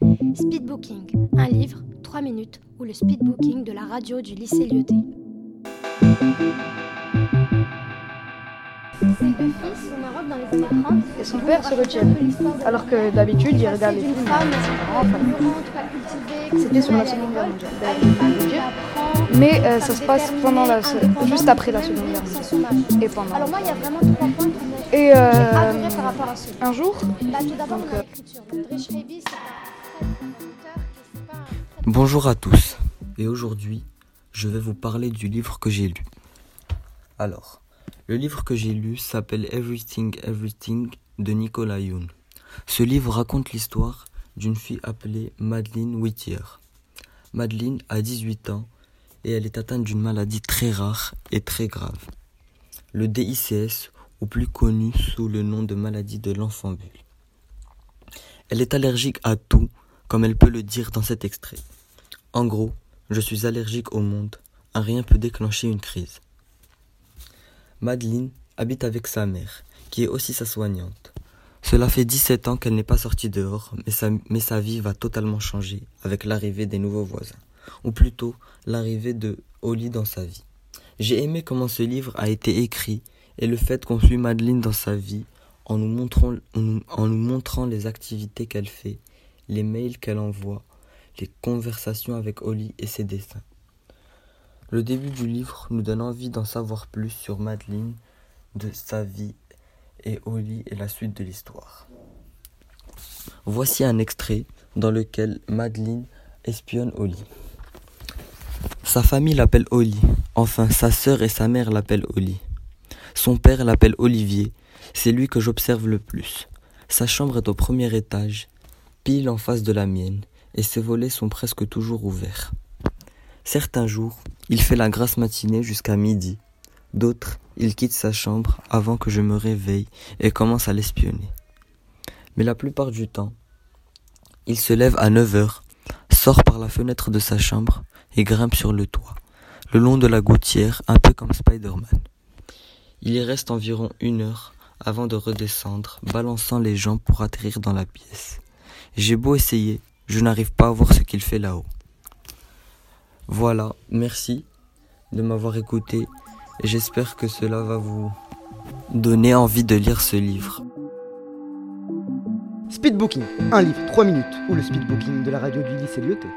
Speedbooking, un livre, 3 minutes, ou le speedbooking de la radio du lycée Lyoté. Et son père se retient. Alors que d'habitude, il regarde les films. C'était sur la Seconde Guerre mondiale. Mais euh, ça se passe pendant la, juste après la Seconde Guerre mondiale. Et pendant. Alors moi, il y a vraiment trois points qui m'ont Et euh, adoré par rapport à ce un jour, tout d'abord, Donc, dans euh, Bonjour à tous, et aujourd'hui, je vais vous parler du livre que j'ai lu. Alors, le livre que j'ai lu s'appelle Everything Everything de Nicolas Yoon. Ce livre raconte l'histoire d'une fille appelée Madeleine Whittier. Madeleine a 18 ans et elle est atteinte d'une maladie très rare et très grave. Le DICS, ou plus connu sous le nom de maladie de l'enfant bulle. Elle est allergique à tout, comme elle peut le dire dans cet extrait. En gros, je suis allergique au monde. Un rien peut déclencher une crise. Madeleine habite avec sa mère, qui est aussi sa soignante. Cela fait 17 ans qu'elle n'est pas sortie dehors, mais sa, vie va totalement changer avec l'arrivée des nouveaux voisins, ou plutôt l'arrivée de Holly dans sa vie. J'ai aimé comment ce livre a été écrit et le fait qu'on suit Madeleine dans sa vie en nous montrant les activités qu'elle fait, les mails qu'elle envoie, les conversations avec Holly et ses dessins. Le début du livre nous donne envie d'en savoir plus sur Madeleine, de sa vie et Holly et la suite de l'histoire. Voici un extrait dans lequel Madeleine espionne Holly. Sa famille l'appelle Holly, enfin sa sœur et sa mère l'appellent Holly. Son père l'appelle Olivier, c'est lui que j'observe le plus. Sa chambre est au premier étage, en face de la mienne, et ses volets sont presque toujours ouverts. Certains jours, il fait la grasse matinée jusqu'à midi. D'autres, il quitte sa chambre avant que je me réveille et commence à l'espionner. Mais la plupart du temps, il se lève à 9 heures, sort par la fenêtre de sa chambre et grimpe sur le toit, le long de la gouttière, un peu comme Spider-Man. Il y reste environ une heure avant de redescendre, balançant les jambes pour atterrir dans la pièce. J'ai beau essayer, je n'arrive pas à voir ce qu'il fait là-haut. Voilà, merci de m'avoir écouté j'espère que cela va vous donner envie de lire ce livre. Speedbooking, un livre, 3 minutes, ou le speedbooking de la radio du lycée Lyoté.